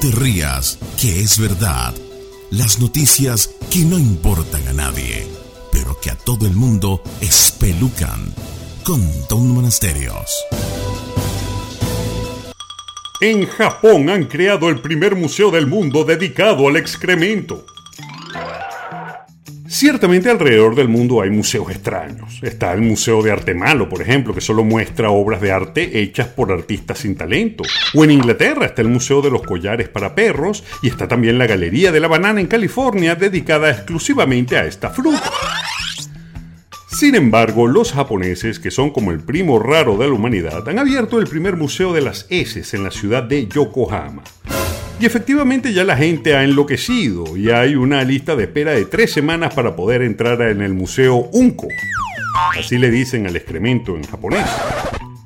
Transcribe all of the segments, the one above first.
te rías, que es verdad. Las noticias que no importan a nadie, pero que a todo el mundo espelucan. Con Don Monasterios. En Japón han creado el primer museo del mundo dedicado al excremento. Ciertamente alrededor del mundo hay museos extraños. Está el Museo de Arte Malo, por ejemplo, que solo muestra obras de arte hechas por artistas sin talento. O en Inglaterra está el Museo de los Collares para Perros y está también la Galería de la Banana en California dedicada exclusivamente a esta fruta. Sin embargo, los japoneses, que son como el primo raro de la humanidad, han abierto el primer museo de las heces en la ciudad de Yokohama. Y efectivamente ya la gente ha enloquecido y hay una lista de espera de tres semanas para poder entrar en el Museo Unko. Así le dicen al excremento en japonés.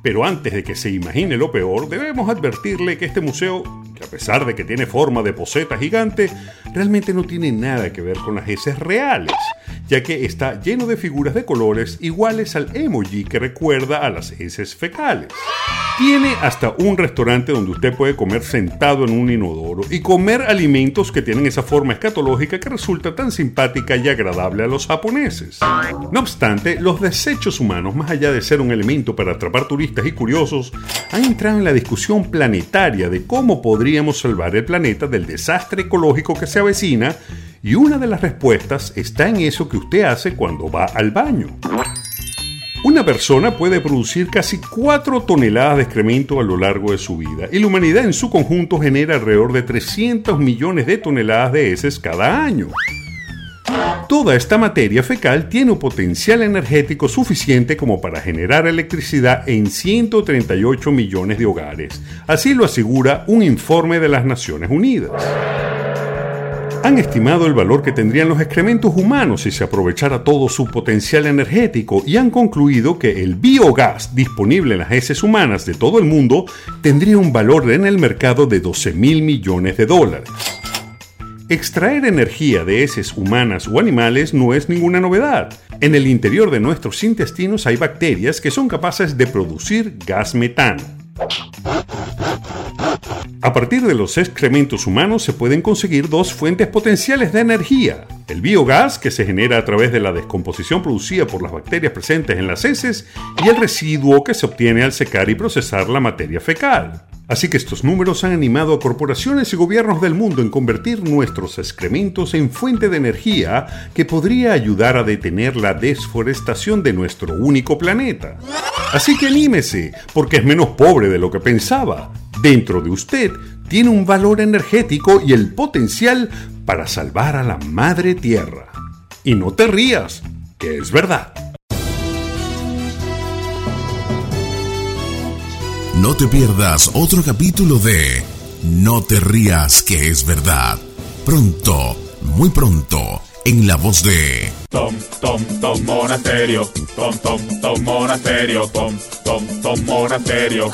Pero antes de que se imagine lo peor, debemos advertirle que este museo, que a pesar de que tiene forma de poseta gigante, realmente no tiene nada que ver con las heces reales ya que está lleno de figuras de colores iguales al emoji que recuerda a las heces fecales. Tiene hasta un restaurante donde usted puede comer sentado en un inodoro y comer alimentos que tienen esa forma escatológica que resulta tan simpática y agradable a los japoneses. No obstante, los desechos humanos, más allá de ser un elemento para atrapar turistas y curiosos, han entrado en la discusión planetaria de cómo podríamos salvar el planeta del desastre ecológico que se avecina y una de las respuestas está en eso que usted hace cuando va al baño. Una persona puede producir casi 4 toneladas de excremento a lo largo de su vida y la humanidad en su conjunto genera alrededor de 300 millones de toneladas de heces cada año. Toda esta materia fecal tiene un potencial energético suficiente como para generar electricidad en 138 millones de hogares. Así lo asegura un informe de las Naciones Unidas han estimado el valor que tendrían los excrementos humanos si se aprovechara todo su potencial energético y han concluido que el biogás disponible en las heces humanas de todo el mundo tendría un valor en el mercado de 12 mil millones de dólares. Extraer energía de heces humanas o animales no es ninguna novedad. En el interior de nuestros intestinos hay bacterias que son capaces de producir gas metano. A partir de los excrementos humanos se pueden conseguir dos fuentes potenciales de energía. El biogás, que se genera a través de la descomposición producida por las bacterias presentes en las heces, y el residuo que se obtiene al secar y procesar la materia fecal. Así que estos números han animado a corporaciones y gobiernos del mundo en convertir nuestros excrementos en fuente de energía que podría ayudar a detener la desforestación de nuestro único planeta. Así que anímese, porque es menos pobre de lo que pensaba dentro de usted tiene un valor energético y el potencial para salvar a la madre tierra. Y no te rías, que es verdad. No te pierdas otro capítulo de No te rías, que es verdad. Pronto, muy pronto, en la voz de Tom, Tom, Tom Monasterio, Tom, Tom, Tom Monasterio, Tom, Tom, Tom Monasterio.